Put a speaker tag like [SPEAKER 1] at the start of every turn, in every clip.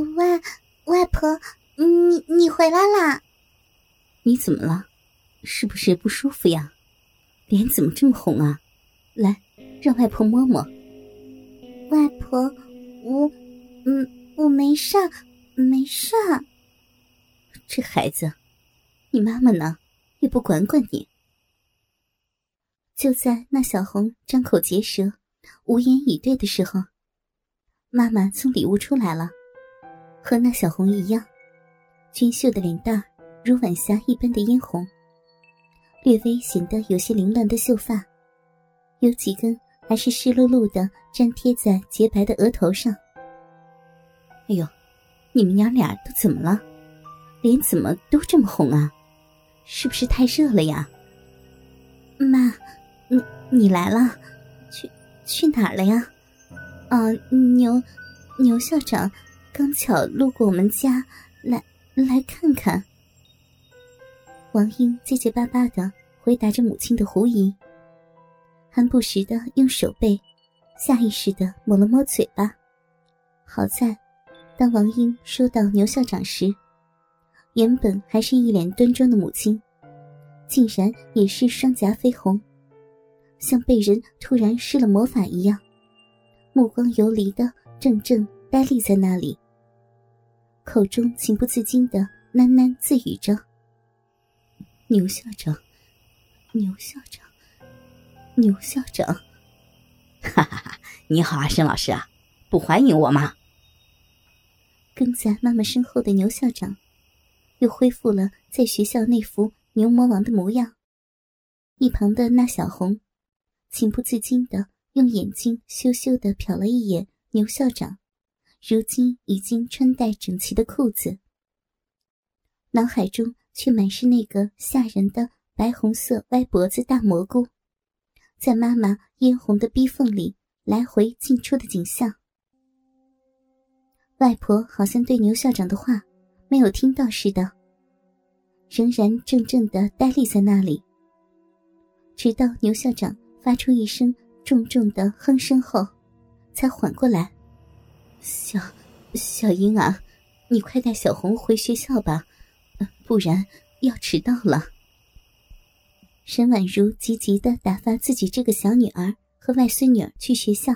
[SPEAKER 1] 外外婆，你你回来啦？
[SPEAKER 2] 你怎么了？是不是不舒服呀？脸怎么这么红啊？来，让外婆摸摸。
[SPEAKER 1] 外婆，我，嗯，我没事，没事。
[SPEAKER 2] 这孩子，你妈妈呢？也不管管你。就在那小红张口结舌、无言以对的时候，妈妈从里屋出来了，和那小红一样，俊秀的脸蛋如晚霞一般的嫣红。略微显得有些凌乱的秀发，有几根还是湿漉漉的，粘贴在洁白的额头上。哎呦，你们娘俩都怎么了？脸怎么都这么红啊？是不是太热了呀？
[SPEAKER 1] 妈，
[SPEAKER 2] 你你来了，去去哪儿了呀？
[SPEAKER 1] 啊，牛牛校长刚巧路过我们家，来来看看。
[SPEAKER 2] 王英结结巴巴的回答着母亲的狐疑，还不时的用手背下意识的抹了抹嘴巴。好在，当王英说到牛校长时，原本还是一脸端庄的母亲，竟然也是双颊绯红，像被人突然施了魔法一样，目光游离的怔怔呆立在那里，口中情不自禁的喃喃自语着。牛校长，牛校长，牛校长，
[SPEAKER 3] 哈哈哈！你好啊，沈老师啊，不欢迎我吗？
[SPEAKER 2] 跟在妈妈身后的牛校长，又恢复了在学校那副牛魔王的模样。一旁的那小红，情不自禁的用眼睛羞羞的瞟了一眼牛校长，如今已经穿戴整齐的裤子，脑海中。却满是那个吓人的白红色歪脖子大蘑菇，在妈妈嫣红的逼缝里来回进出的景象。外婆好像对牛校长的话没有听到似的，仍然怔怔的呆立在那里。直到牛校长发出一声重重的哼声后，才缓过来。小小英啊，你快带小红回学校吧。不然要迟到了。沈婉如急急的打发自己这个小女儿和外孙女儿去学校。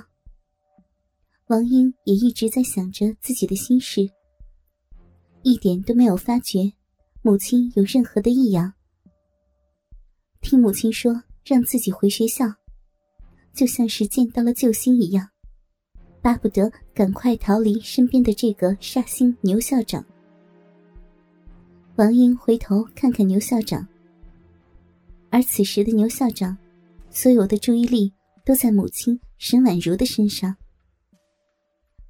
[SPEAKER 2] 王英也一直在想着自己的心事，一点都没有发觉母亲有任何的异样。听母亲说让自己回学校，就像是见到了救星一样，巴不得赶快逃离身边的这个煞星牛校长。王英回头看看牛校长，而此时的牛校长，所有的注意力都在母亲沈婉如的身上。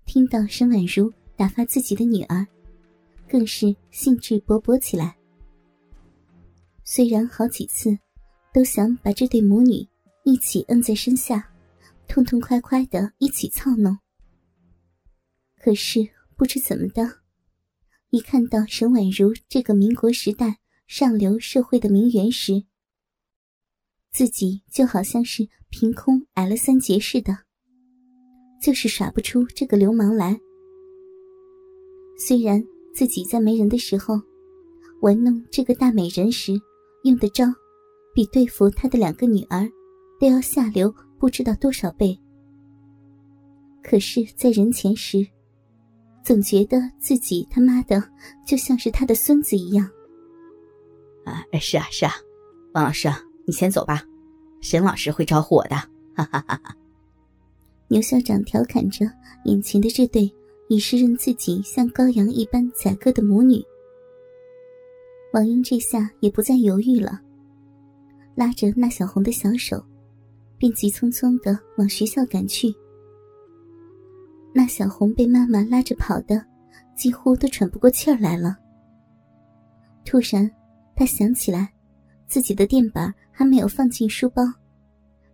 [SPEAKER 2] 听到沈婉如打发自己的女儿，更是兴致勃勃起来。虽然好几次都想把这对母女一起摁在身下，痛痛快快的一起操弄，可是不知怎么的。一看到沈婉如这个民国时代上流社会的名媛时，自己就好像是凭空矮了三截似的，就是耍不出这个流氓来。虽然自己在没人的时候玩弄这个大美人时用的招，比对付他的两个女儿都要下流不知道多少倍，可是，在人前时。总觉得自己他妈的就像是他的孙子一样。
[SPEAKER 3] 啊，是啊，是啊，王老师，你先走吧，沈老师会招呼我的。哈哈哈哈。
[SPEAKER 2] 牛校长调侃着眼前的这对已是认自己像羔羊一般宰割的母女。王英这下也不再犹豫了，拉着那小红的小手，便急匆匆的往学校赶去。那小红被妈妈拉着跑的，几乎都喘不过气儿来了。突然，她想起来，自己的垫板还没有放进书包，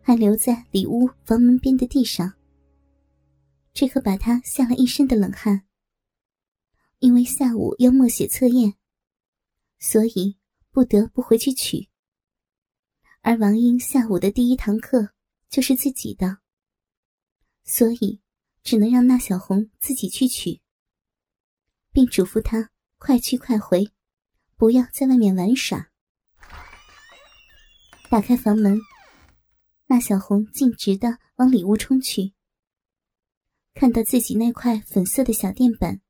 [SPEAKER 2] 还留在里屋房门边的地上。这可把她吓了一身的冷汗。因为下午要默写测验，所以不得不回去取。而王英下午的第一堂课就是自己的，所以。只能让那小红自己去取。并嘱咐他快去快回，不要在外面玩耍。打开房门，那小红径直的往里屋冲去，看到自己那块粉色的小垫板，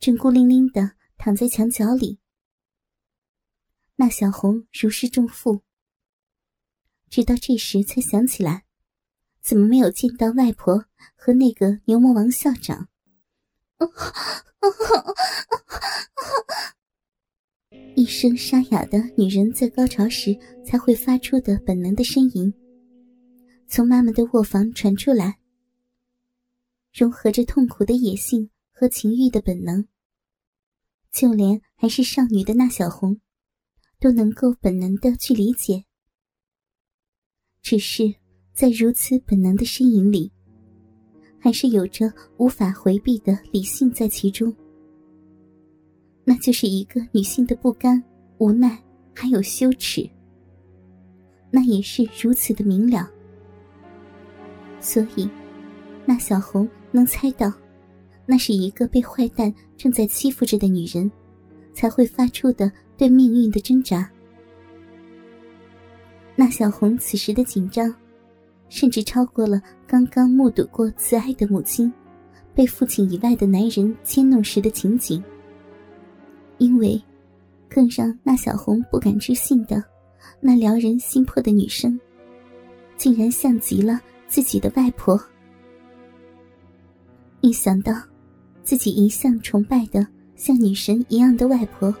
[SPEAKER 2] 正孤零零的躺在墙角里。那小红如释重负，直到这时才想起来，怎么没有见到外婆和那个牛魔王校长。一声沙哑的女人在高潮时才会发出的本能的呻吟，从妈妈的卧房传出来，融合着痛苦的野性和情欲的本能。就连还是少女的那小红。都能够本能的去理解，只是在如此本能的呻吟里，还是有着无法回避的理性在其中。那就是一个女性的不甘、无奈，还有羞耻。那也是如此的明了。所以，那小红能猜到，那是一个被坏蛋正在欺负着的女人，才会发出的。对命运的挣扎，那小红此时的紧张，甚至超过了刚刚目睹过慈爱的母亲被父亲以外的男人牵弄时的情景。因为，更让那小红不敢置信的，那撩人心魄的女声，竟然像极了自己的外婆。一想到自己一向崇拜的像女神一样的外婆。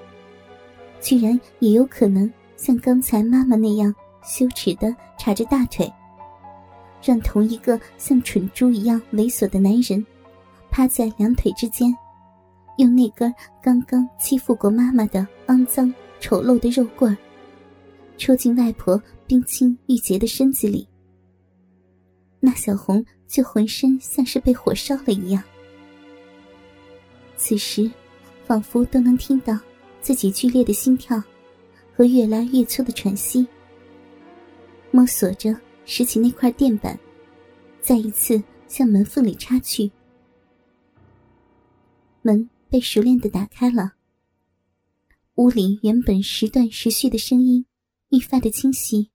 [SPEAKER 2] 居然也有可能像刚才妈妈那样羞耻的叉着大腿，让同一个像蠢猪一样猥琐的男人趴在两腿之间，用那根刚刚欺负过妈妈的肮脏丑陋的肉棍戳进外婆冰清玉洁的身子里。那小红就浑身像是被火烧了一样，此时仿佛都能听到。自己剧烈的心跳和越来越粗的喘息，摸索着拾起那块垫板，再一次向门缝里插去。门被熟练的打开了，屋里原本时断时续的声音愈发的清晰。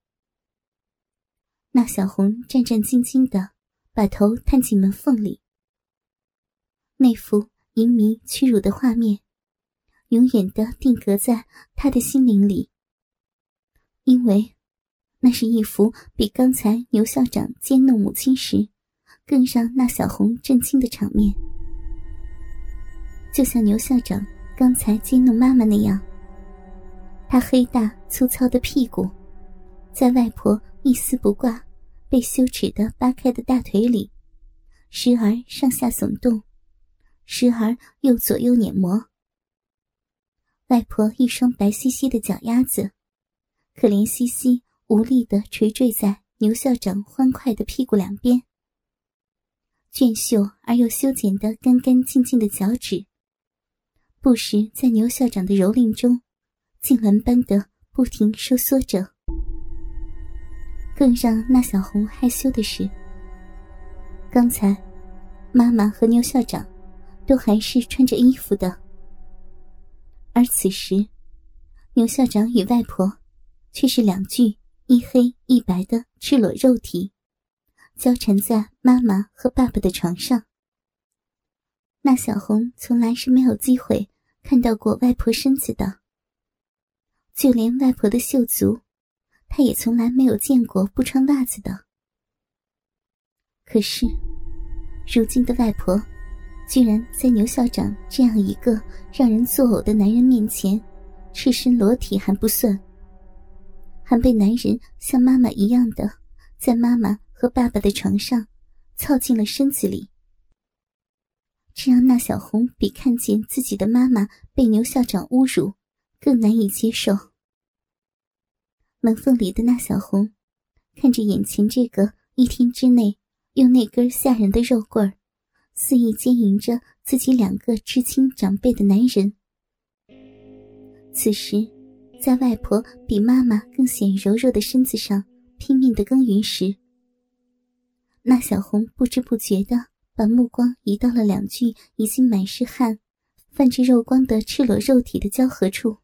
[SPEAKER 2] 那小红战战兢兢的把头探进门缝里，那幅淫迷屈辱的画面。永远的定格在他的心灵里，因为那是一幅比刚才牛校长奸弄母亲时更让那小红震惊的场面。就像牛校长刚才奸弄妈妈那样，他黑大粗糙的屁股，在外婆一丝不挂、被羞耻的扒开的大腿里，时而上下耸动，时而又左右碾磨。外婆一双白兮兮的脚丫子，可怜兮兮、无力的垂坠在牛校长欢快的屁股两边。俊秀而又修剪的干干净净的脚趾，不时在牛校长的蹂躏中，痉挛般的不停收缩着。更让那小红害羞的是，刚才妈妈和牛校长都还是穿着衣服的。而此时，牛校长与外婆却是两具一黑一白的赤裸肉体，交缠在妈妈和爸爸的床上。那小红从来是没有机会看到过外婆身子的，就连外婆的秀足，她也从来没有见过不穿袜子的。可是，如今的外婆。居然在牛校长这样一个让人作呕的男人面前，赤身裸体还不算，还被男人像妈妈一样的在妈妈和爸爸的床上操进了身子里，这让那小红比看见自己的妈妈被牛校长侮辱更难以接受。门缝里的那小红，看着眼前这个一天之内用那根吓人的肉棍儿。肆意奸淫着自己两个至亲长辈的男人。此时，在外婆比妈妈更显柔弱的身子上拼命的耕耘时，那小红不知不觉的把目光移到了两具已经满是汗、泛着肉光的赤裸肉体的交合处，